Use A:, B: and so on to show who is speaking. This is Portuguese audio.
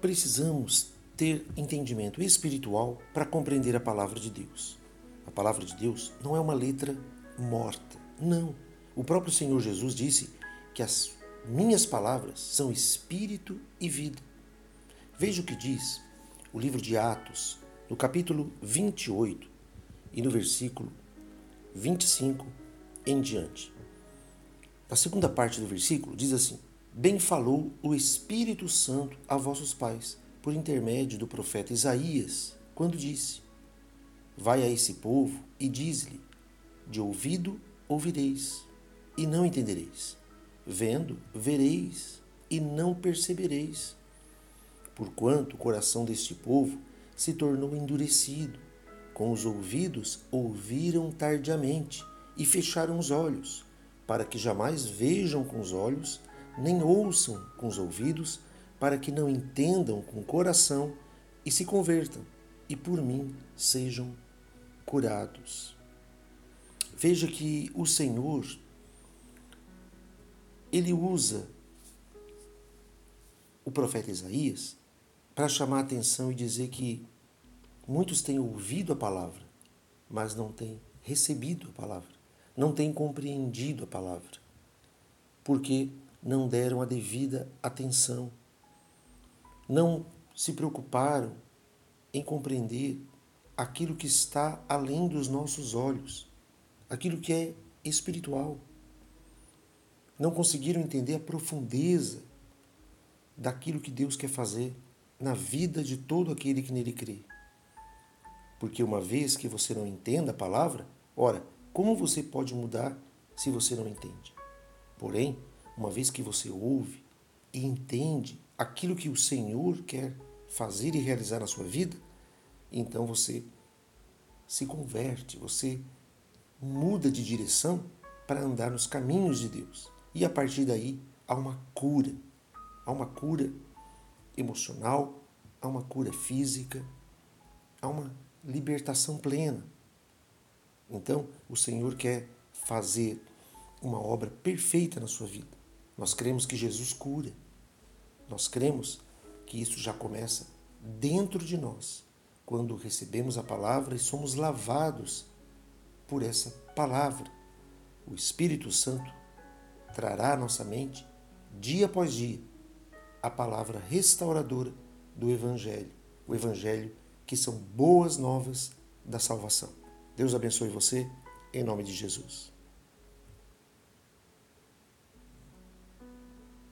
A: precisamos ter entendimento espiritual para compreender a palavra de Deus. A palavra de Deus não é uma letra morta. Não. O próprio Senhor Jesus disse que as minhas palavras são espírito e vida. Veja o que diz o livro de Atos, no capítulo 28 e no versículo 25 em diante. Na segunda parte do versículo diz assim: Bem falou o Espírito Santo a vossos pais, por intermédio do profeta Isaías, quando disse: Vai a esse povo e diz-lhe: De ouvido ouvireis, e não entendereis. Vendo, vereis, e não percebereis. Porquanto o coração deste povo se tornou endurecido, com os ouvidos ouviram tardiamente e fecharam os olhos, para que jamais vejam com os olhos, nem ouçam com os ouvidos, para que não entendam com o coração e se convertam, e por mim sejam curados. Veja que o Senhor, ele usa o profeta Isaías para chamar a atenção e dizer que muitos têm ouvido a palavra, mas não têm recebido a palavra, não têm compreendido a palavra, porque não deram a devida atenção, não se preocuparam em compreender aquilo que está além dos nossos olhos, aquilo que é espiritual. Não conseguiram entender a profundeza daquilo que Deus quer fazer na vida de todo aquele que nele crê. Porque uma vez que você não entenda a palavra, ora, como você pode mudar se você não entende? Porém, uma vez que você ouve e entende aquilo que o Senhor quer fazer e realizar na sua vida, então você se converte, você muda de direção para andar nos caminhos de Deus. E a partir daí há uma cura, há uma cura emocional, há uma cura física, há uma libertação plena. Então, o Senhor quer fazer uma obra perfeita na sua vida. Nós cremos que Jesus cura. Nós cremos que isso já começa dentro de nós, quando recebemos a palavra e somos lavados por essa palavra. O Espírito Santo trará à nossa mente, dia após dia, a palavra restauradora do Evangelho. O Evangelho que são boas novas da salvação. Deus abençoe você, em nome de Jesus.